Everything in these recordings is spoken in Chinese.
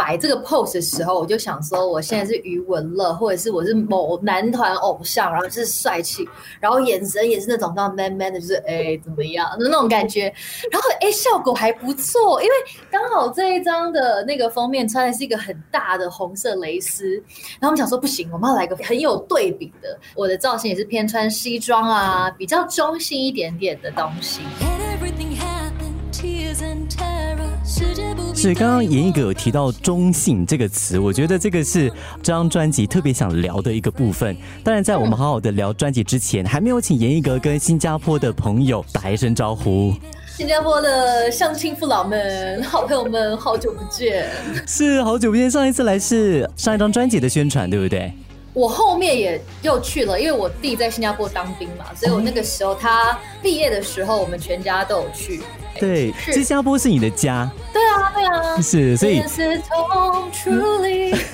摆这个 pose 的时候，我就想说，我现在是余文乐，或者是我是某男团偶像，然后是帅气，然后眼神也是那种那 man man 的，就是哎怎么样那种感觉，然后哎效果还不错，因为刚好这一张的那个封面穿的是一个很大的红色蕾丝，然后我们想说不行，我们要来个很有对比的，我的造型也是偏穿西装啊，比较中性一点点的东西。是刚刚严艺哥有提到“中性”这个词，我觉得这个是这张专辑特别想聊的一个部分。当然，在我们好好的聊专辑之前，还没有请严艺哥跟新加坡的朋友打一声招呼。新加坡的乡亲父老们、好朋友们，好久不见！是好久不见，上一次来是上一张专辑的宣传，对不对？我后面也又去了，因为我弟在新加坡当兵嘛，所以我那个时候他毕业的时候，我们全家都有去。对，新加坡是你的家。对啊，对啊，是，所以。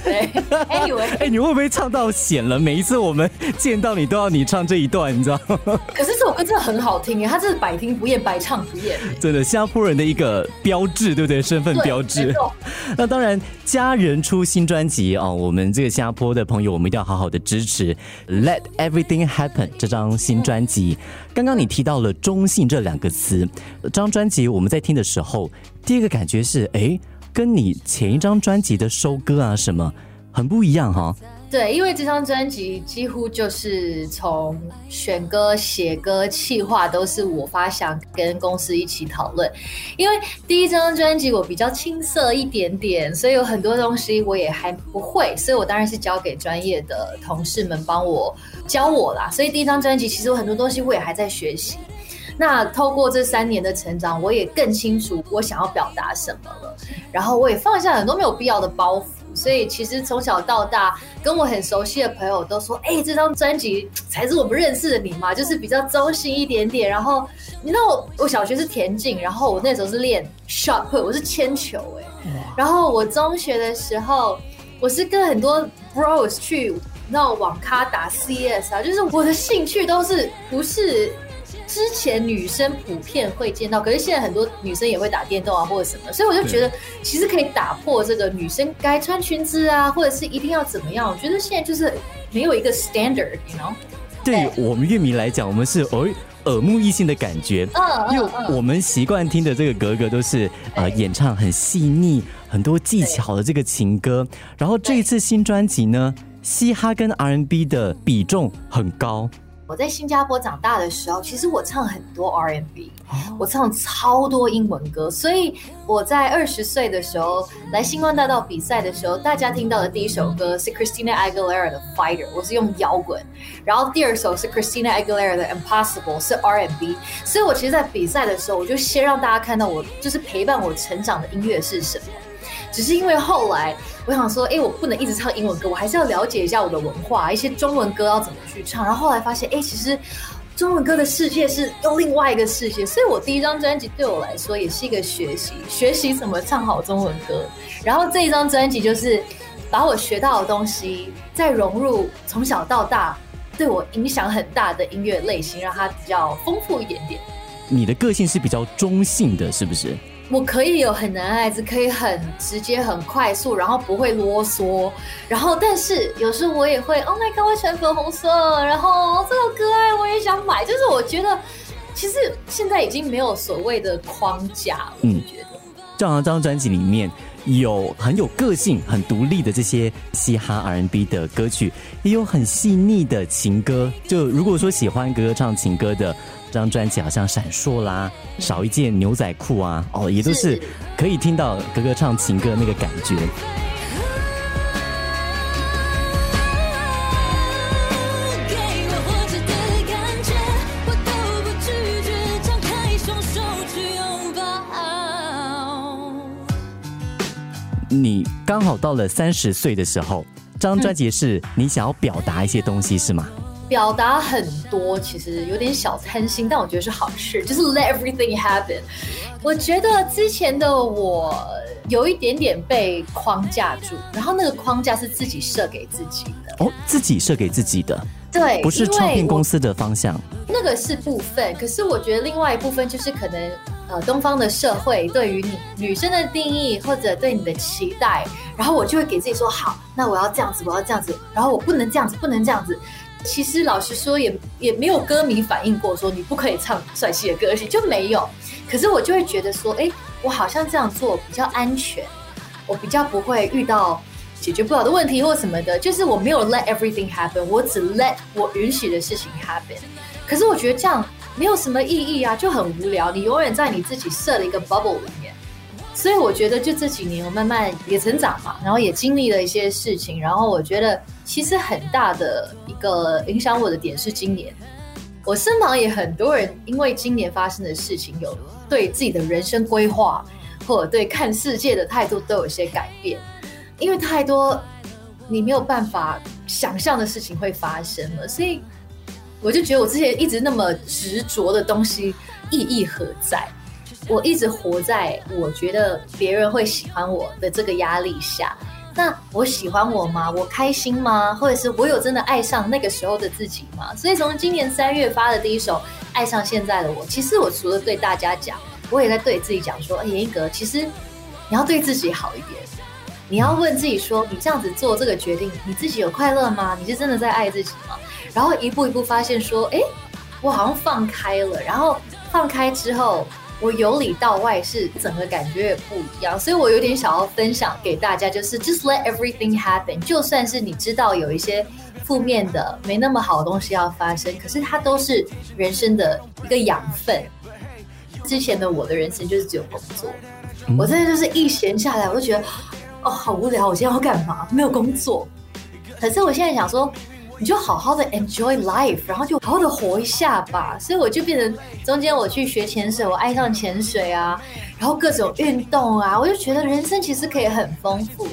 对，哎，你会不会唱到险了？每一次我们见到你，都要你唱这一段，你知道吗？可是这首歌真的很好听耶，它这是百听不厌，百唱不厌。真的，新加坡人的一个标志，对不对？身份标志。那当然，家人出新专辑啊，我们这个新加坡的朋友，我们一定要好好的支持。Let everything happen 这张新专辑，刚刚你提到了“中性”这两个词，这张专专辑我们在听的时候。第一个感觉是，哎，跟你前一张专辑的收歌啊什么很不一样哈。对，因为这张专辑几乎就是从选歌、写歌、企划都是我发想，跟公司一起讨论。因为第一张专辑我比较青涩一点点，所以有很多东西我也还不会，所以我当然是交给专业的同事们帮我教我啦。所以第一张专辑其实有很多东西我也还在学习。那透过这三年的成长，我也更清楚我想要表达什么了。然后我也放下很多没有必要的包袱。所以其实从小到大，跟我很熟悉的朋友都说：“哎，这张专辑才是我们认识的你嘛，就是比较中性一点点。”然后你知道我我小学是田径，然后我那时候是练 shot put，我是铅球哎。然后我中学的时候，我是跟很多 bros 去那网咖打 CS 啊，就是我的兴趣都是不是。之前女生普遍会见到，可是现在很多女生也会打电动啊，或者什么，所以我就觉得其实可以打破这个女生该穿裙子啊，或者是一定要怎么样。我觉得现在就是没有一个 standard，you know？对我们乐迷来讲，我们是耳耳目一新的感觉，嗯，因为我们习惯听的这个格格都是呃演唱很细腻、很多技巧的这个情歌，然后这一次新专辑呢，嘻哈跟 R&B 的比重很高。我在新加坡长大的时候，其实我唱很多 R&B，我唱超多英文歌，所以我在二十岁的时候来星光大道比赛的时候，大家听到的第一首歌是 Christina Aguilera 的 Fighter，我是用摇滚，然后第二首是 Christina Aguilera 的 Impossible，是 R&B，所以我其实，在比赛的时候，我就先让大家看到我就是陪伴我成长的音乐是什么。只是因为后来我想说，哎，我不能一直唱英文歌，我还是要了解一下我的文化，一些中文歌要怎么去唱。然后后来发现，哎，其实中文歌的世界是用另外一个世界。所以我第一张专辑对我来说也是一个学习，学习怎么唱好中文歌。然后这一张专辑就是把我学到的东西再融入从小到大对我影响很大的音乐类型，让它比较丰富一点点。你的个性是比较中性的，是不是？我可以有很男孩子，可以很直接、很快速，然后不会啰嗦。然后，但是有时候我也会，Oh my god，我喜欢粉红色，然后这首歌哎，我也想买。就是我觉得，其实现在已经没有所谓的框架了。嗯，觉得这张专辑里面有很有个性、很独立的这些嘻哈 R&B 的歌曲，也有很细腻的情歌。就如果说喜欢歌唱情歌的。这张专辑好像闪烁啦，少一件牛仔裤啊，哦，也都是可以听到哥哥唱情歌那个感觉。你刚好到了三十岁的时候，这张专辑是你想要表达一些东西是吗？表达很多，其实有点小贪心，但我觉得是好事，就是 let everything happen。我觉得之前的我有一点点被框架住，然后那个框架是自己设给自己的。哦，自己设给自己的，对，不是唱片公司的方向。那个是部分，可是我觉得另外一部分就是可能呃东方的社会对于你女生的定义或者对你的期待，然后我就会给自己说好，那我要这样子，我要这样子，然后我不能这样子，不能这样子。其实老实说，也也没有歌迷反映过说你不可以唱帅气的歌曲，就没有。可是我就会觉得说，哎，我好像这样做比较安全，我比较不会遇到。解决不了的问题或什么的，就是我没有 let everything happen，我只 let 我允许的事情 happen。可是我觉得这样没有什么意义啊，就很无聊。你永远在你自己设了一个 bubble 里面。所以我觉得就这几年我慢慢也成长嘛，然后也经历了一些事情，然后我觉得其实很大的一个影响我的点是今年，我身旁也很多人因为今年发生的事情，有对自己的人生规划或者对看世界的态度都有些改变。因为太多你没有办法想象的事情会发生了，所以我就觉得我之前一直那么执着的东西意义何在？我一直活在我觉得别人会喜欢我的这个压力下。那我喜欢我吗？我开心吗？或者是我有真的爱上那个时候的自己吗？所以从今年三月发的第一首《爱上现在的我》，其实我除了对大家讲，我也在对自己讲说：，严格，其实你要对自己好一点。你要问自己说：你这样子做这个决定，你自己有快乐吗？你是真的在爱自己吗？然后一步一步发现说：哎，我好像放开了。然后放开之后，我由里到外是整个感觉也不一样。所以我有点想要分享给大家，就是 just let everything happen。就算是你知道有一些负面的、没那么好的东西要发生，可是它都是人生的一个养分。之前的我的人生就是只有工作，我真的就是一闲下来，我就觉得。哦，好无聊！我今天要干嘛？没有工作。可是我现在想说，你就好好的 enjoy life，然后就好好的活一下吧。所以我就变成中间我去学潜水，我爱上潜水啊，然后各种运动啊，我就觉得人生其实可以很丰富。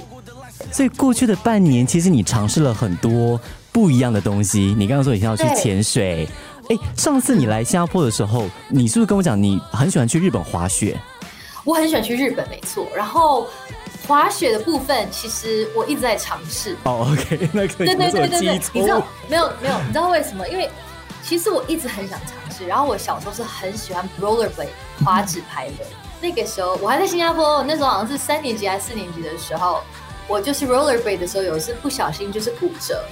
所以过去的半年，其实你尝试了很多不一样的东西。你刚刚说你要去潜水，哎，上次你来新加坡的时候，你是不是跟我讲你很喜欢去日本滑雪？我很喜欢去日本，没错。然后。滑雪的部分，其实我一直在尝试。哦，OK，那可以。对对对对对，你知道没有没有？你知道为什么？因为其实我一直很想尝试。然后我小时候是很喜欢 rollerblade 滑纸牌的。那个时候我还在新加坡，那时候好像是三年级还是四年级的时候，我就是 rollerblade 的时候，有一次不小心就是骨折。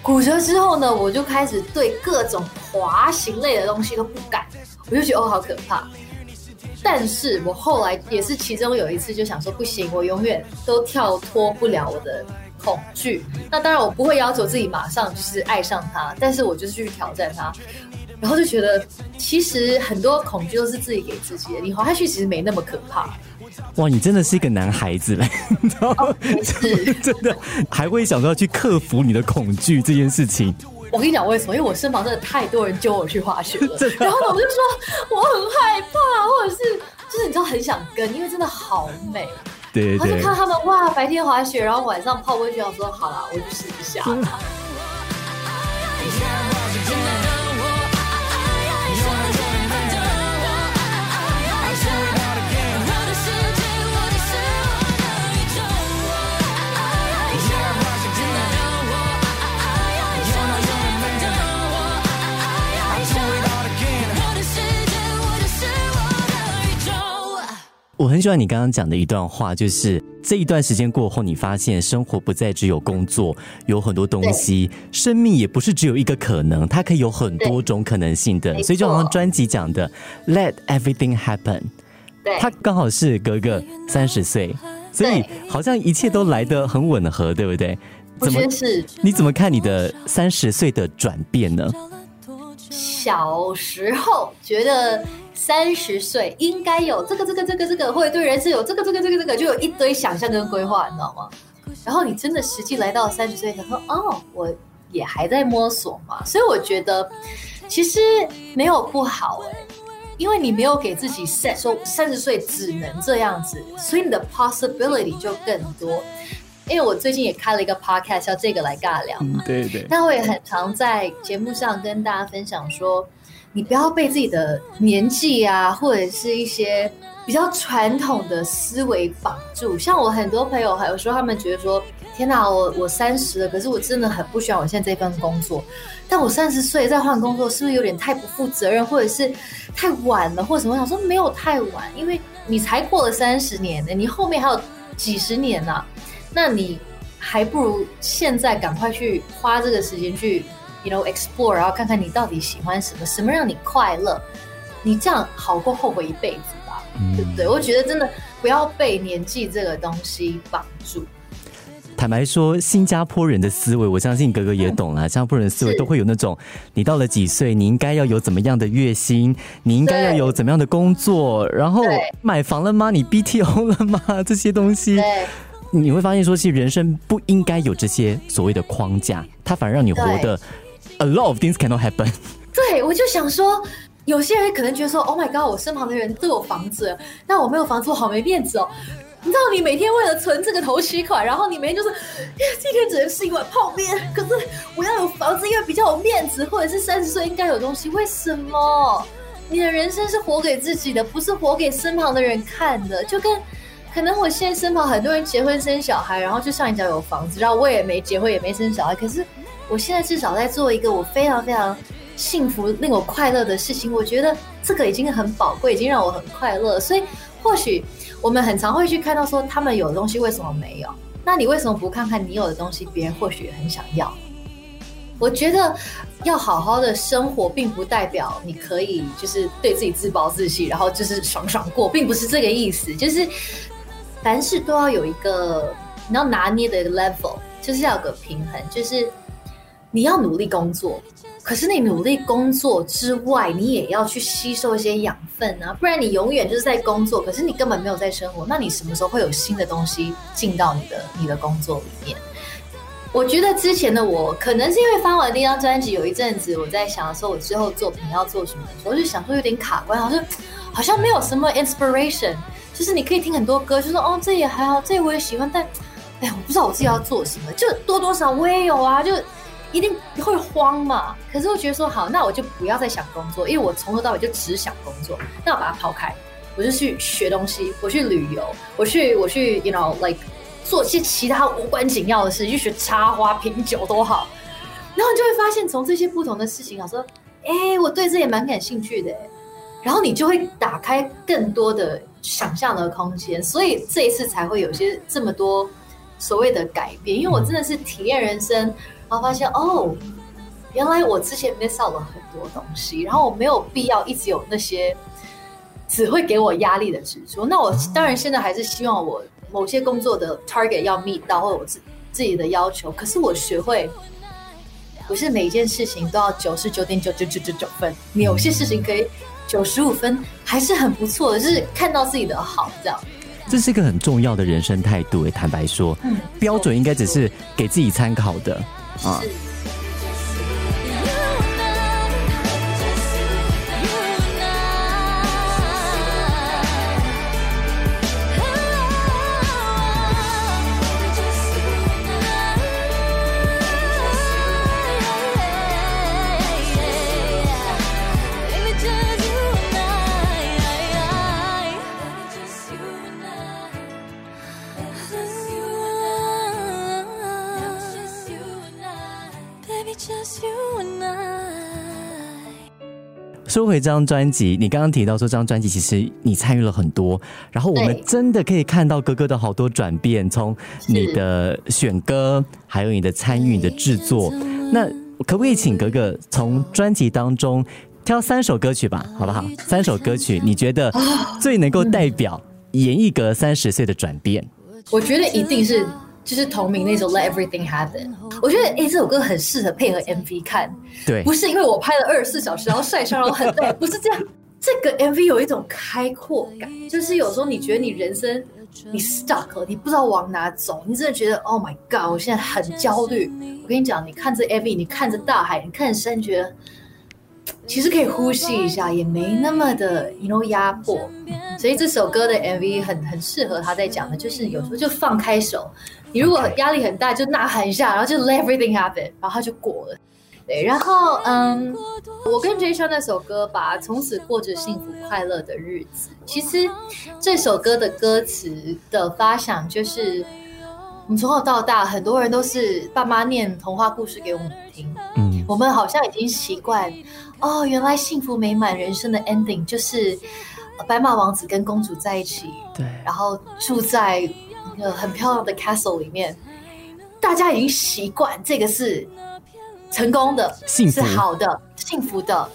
骨折之后呢，我就开始对各种滑行类的东西都不敢，我就觉得哦，好可怕。但是我后来也是其中有一次就想说不行，我永远都跳脱不了我的恐惧。那当然我不会要求自己马上就是爱上他，但是我就是去挑战他，然后就觉得其实很多恐惧都是自己给自己的。你滑下去其实没那么可怕。哇，你真的是一个男孩子嘞！是，真的还会想到去克服你的恐惧这件事情。我跟你讲为什么？因为我身旁真的太多人揪我去滑雪了，然后呢，我就说我很害怕，或者是就是你知道很想跟，因为真的好美。对，然后就看他们哇，白天滑雪，然后晚上泡温泉，我说好了，我就试一下。我很喜欢你刚刚讲的一段话，就是这一段时间过后，你发现生活不再只有工作，有很多东西，生命也不是只有一个可能，它可以有很多种可能性的。所以就好像专辑讲的，Let everything happen。对，他刚好是哥哥三十岁，所以好像一切都来得很吻合，对不对？怎么是？你怎么看你的三十岁的转变呢？小时候觉得。三十岁应该有这个这个这个这个，或者对人生有这个这个这个这个，就有一堆想象跟规划，你知道吗？然后你真的实际来到三十岁，想说：“哦，我也还在摸索嘛。”所以我觉得其实没有不好哎，因为你没有给自己 set 说三十岁只能这样子，所以你的 possibility 就更多。因为我最近也开了一个 podcast，叫这个来尬聊嘛，对对。那我也很常在节目上跟大家分享说。你不要被自己的年纪啊，或者是一些比较传统的思维绑住。像我很多朋友，还有时候他们觉得说：“天哪，我我三十了，可是我真的很不喜欢我现在这份工作。但我三十岁再换工作，是不是有点太不负责任，或者是太晚了，或者什么？”我想说没有太晚，因为你才过了三十年呢，你后面还有几十年呢，那你还不如现在赶快去花这个时间去。You know, explore，然后看看你到底喜欢什么，什么让你快乐，你这样好过后悔一辈子吧，对不对？我觉得真的不要被年纪这个东西绑住。坦白说，新加坡人的思维，我相信哥哥也懂了。新加坡人的思维都会有那种，你到了几岁，你应该要有怎么样的月薪，你应该要有怎么样的工作，然后买房了吗？你 BTO 了吗？这些东西，你会发现说，其实人生不应该有这些所谓的框架，它反而让你活得。A lot of things cannot happen。对，我就想说，有些人可能觉得说，Oh my god，我身旁的人都有房子，但我没有房子，我好没面子哦。你知道，你每天为了存这个头期款，然后你每天就是今天只能吃一碗泡面，可是我要有房子，因为比较有面子，或者是三十岁应该有东西。为什么？你的人生是活给自己的，不是活给身旁的人看的。就跟可能我现在身旁很多人结婚生小孩，然后就像你讲有房子，然后我也没结婚，也没生小孩，可是。我现在至少在做一个我非常非常幸福、令我快乐的事情。我觉得这个已经很宝贵，已经让我很快乐。所以，或许我们很常会去看到说，他们有的东西为什么没有？那你为什么不看看你有的东西，别人或许也很想要？我觉得要好好的生活，并不代表你可以就是对自己自暴自弃，然后就是爽爽过，并不是这个意思。就是凡事都要有一个你要拿捏的一个 level，就是要有个平衡，就是。你要努力工作，可是你努力工作之外，你也要去吸收一些养分啊，不然你永远就是在工作，可是你根本没有在生活。那你什么时候会有新的东西进到你的你的工作里面？我觉得之前的我可能是因为发完第一张专辑，有一阵子我在想说，我之后作品要做什么的时候，就想说有点卡关，好像好像没有什么 inspiration，就是你可以听很多歌，就说哦这也还好，这我也喜欢，但哎呀我不知道我自己要做什么，就多多少我也有啊，就。一定会慌嘛？可是我觉得说好，那我就不要再想工作，因为我从头到尾就只想工作。那我把它抛开，我就去学东西，我去旅游，我去我去，you know like 做些其他无关紧要的事，去学插花、品酒都好。然后你就会发现，从这些不同的事情啊，说，哎，我对这也蛮感兴趣的。然后你就会打开更多的想象的空间，所以这一次才会有些这么多所谓的改变。因为我真的是体验人生。然后发现哦，原来我之前 miss out 了很多东西，然后我没有必要一直有那些只会给我压力的执着。那我当然现在还是希望我某些工作的 target 要 meet 到，或者我自自己的要求。可是我学会不是每一件事情都要九十九点九九九九九分，你有些事情可以九十五分，还是很不错的，就是看到自己的好这样。这是一个很重要的人生态度诶，坦白说，标准应该只是给自己参考的。啊。说回这张专辑，你刚刚提到说这张专辑其实你参与了很多，然后我们真的可以看到哥哥的好多转变，从你的选歌，还有你的参与、你的制作。那可不可以请哥哥从专辑当中挑三首歌曲吧，好不好？三首歌曲你觉得最能够代表演艺格三十岁的转变？我觉得一定是。就是同名那首《Let Everything Happen》，我觉得哎，这首歌很适合配合 MV 看。对，不是因为我拍了二十四小时，然后晒伤，然后很累，不是这样。这个 MV 有一种开阔感，就是有时候你觉得你人生你 stuck 了，你不知道往哪走，你真的觉得 Oh my God，我现在很焦虑。我跟你讲，你看这 MV，你看着大海，你看着山，觉得其实可以呼吸一下，也没那么的 you know 压迫。所以这首歌的 MV 很很适合他在讲的，就是有时候就放开手。你如果压力很大，就呐喊一下，然后就 let everything happen，然后它就过了。对，然后嗯，我跟 jay 唱那首歌吧，从此过着幸福快乐的日子。其实这首歌的歌词的发想就是，我们从小到大，很多人都是爸妈念童话故事给我们听，嗯，我们好像已经习惯，哦，原来幸福美满人生的 ending 就是白马王子跟公主在一起，对，然后住在一个很漂亮的 castle 里面，大家已经习惯这个是。成功的，幸是好的，幸福的，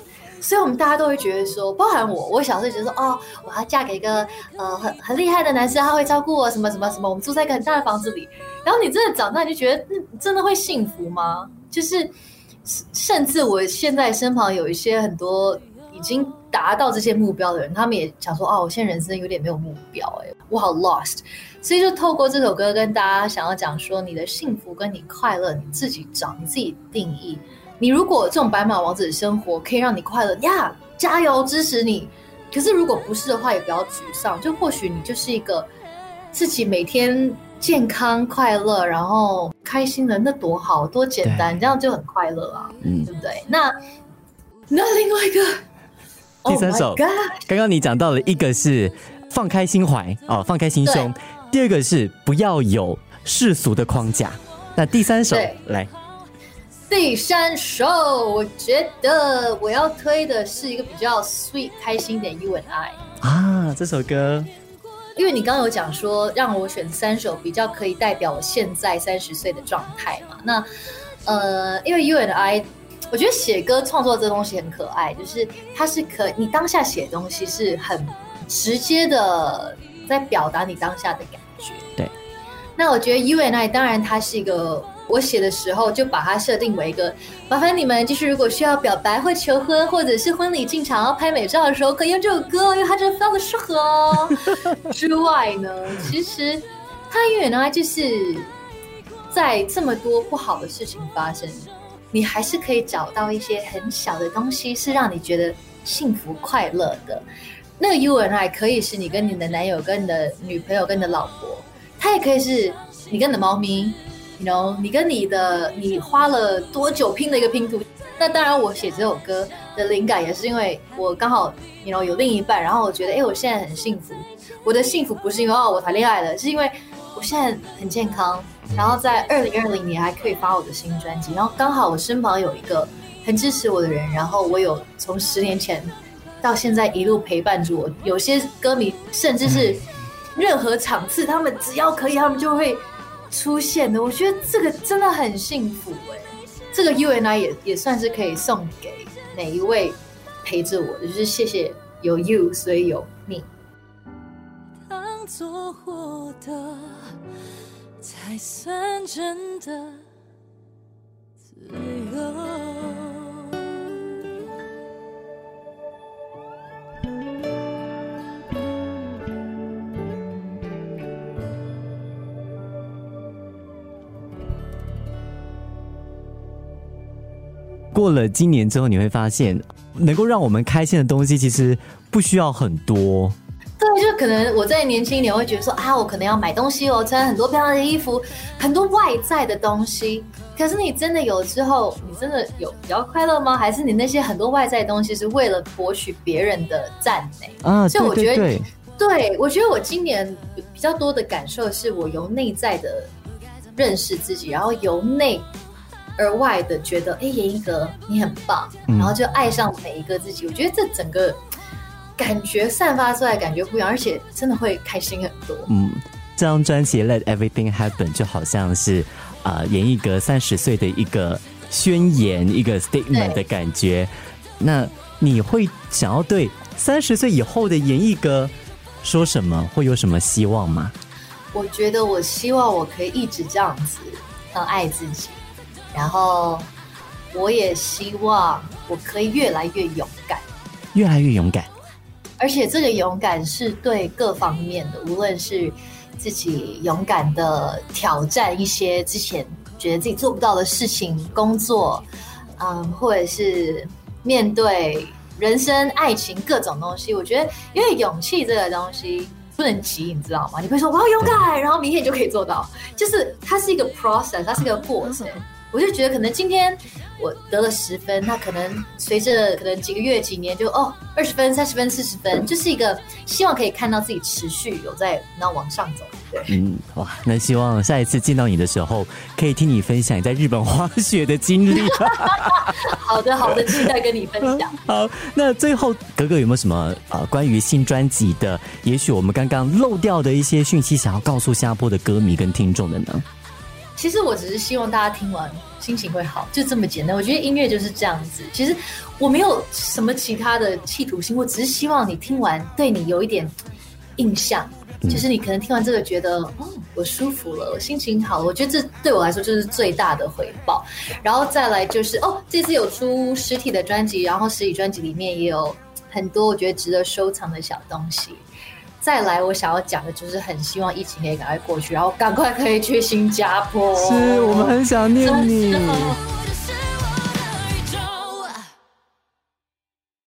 所以我们大家都会觉得说，包含我，我小时候觉得说，哦，我要嫁给一个呃很很厉害的男生，他会照顾我，什么什么什么，我们住在一个很大的房子里。然后你真的长大，你就觉得，嗯，真的会幸福吗？就是，甚至我现在身旁有一些很多已经达到这些目标的人，他们也想说，哦，我现在人生有点没有目标，哎，我好 lost。所以就透过这首歌跟大家想要讲说，你的幸福跟你快乐你自己找，你自己定义。你如果这种白马王子的生活可以让你快乐呀，加油支持你。可是如果不是的话，也不要沮丧。就或许你就是一个自己每天健康快乐，然后开心的，那多好多简单，这样就很快乐啊，嗯，对不对？那那另外一个第三首，刚刚你讲到了一个是放开心怀哦，放开心胸。第二个是不要有世俗的框架，那第三首来，第三首我觉得我要推的是一个比较 sweet 开心点 You and I 啊，这首歌，因为你刚刚有讲说让我选三首比较可以代表我现在三十岁的状态嘛，那呃，因为 You and I，我觉得写歌创作这东西很可爱，就是它是可你当下写东西是很直接的在表达你当下的感觉。对，那我觉得 U and I 当然它是一个，我写的时候就把它设定为一个，麻烦你们就是如果需要表白或求婚，或者是婚礼进场要拍美照的时候，可以用这首歌，因为它真的非常的适合哦。之外呢，其实它 U and I 就是在这么多不好的事情发生，你还是可以找到一些很小的东西，是让你觉得幸福快乐的。那个 U and I 可以是你跟你的男友、跟你的女朋友、跟你的老婆，它也可以是你跟你的猫咪，you know，你跟你的你花了多久拼的一个拼图。那当然，我写这首歌的灵感也是因为我刚好，you know，有另一半，然后我觉得，哎，我现在很幸福。我的幸福不是因为哦我谈恋爱了，是因为我现在很健康，然后在二零二零年还可以发我的新专辑，然后刚好我身旁有一个很支持我的人，然后我有从十年前。到现在一路陪伴着我，有些歌迷甚至是任何场次，他们只要可以，他们就会出现的。我觉得这个真的很幸福哎，这个 U N I 也也算是可以送给每一位陪着我的，就是谢谢有 You，所以有你。当做活的才算真的自由。过了今年之后，你会发现，能够让我们开心的东西其实不需要很多。对，就可能我在年轻一点会觉得说啊，我可能要买东西哦，穿很多漂亮的衣服，很多外在的东西。可是你真的有之后，你真的有比较快乐吗？还是你那些很多外在的东西是为了博取别人的赞美啊？所以我觉得，对我觉得我今年比较多的感受是我由内在的认识自己，然后由内。而外的觉得，哎，严一格你很棒，然后就爱上每一个自己。我觉得这整个感觉散发出来感觉不一样，而且真的会开心很多。嗯，这张专辑《Let Everything Happen》就好像是啊，严艺格三十岁的一个宣言，一个 statement 的感觉。那你会想要对三十岁以后的严艺格说什么？会有什么希望吗？我觉得我希望我可以一直这样子，很爱自己。然后，我也希望我可以越来越勇敢，越来越勇敢。而且这个勇敢是对各方面的，无论是自己勇敢的挑战一些之前觉得自己做不到的事情、工作，嗯，或者是面对人生、爱情各种东西。我觉得，因为勇气这个东西不能急，你知道吗？你会说我要勇敢，然后明天就可以做到，就是它是一个 process，它是一个过程。我就觉得可能今天我得了十分，那可能随着可能几个月、几年，就哦二十分、三十分、四十分，就是一个希望可以看到自己持续有在那往上走。对，嗯，哇，那希望下一次见到你的时候，可以听你分享你在日本滑雪的经历。好的，好的，期待跟你分享。好，那最后格格有没有什么呃关于新专辑的，也许我们刚刚漏掉的一些讯息，想要告诉新加坡的歌迷跟听众的呢？其实我只是希望大家听完心情会好，就这么简单。我觉得音乐就是这样子。其实我没有什么其他的企图心，我只是希望你听完对你有一点印象，就是你可能听完这个觉得，哦，我舒服了，我心情好了。我觉得这对我来说就是最大的回报。然后再来就是，哦，这次有出实体的专辑，然后实体专辑里面也有很多我觉得值得收藏的小东西。再来，我想要讲的就是很希望疫情可以赶快过去，然后赶快可以去新加坡。是我们很想念你。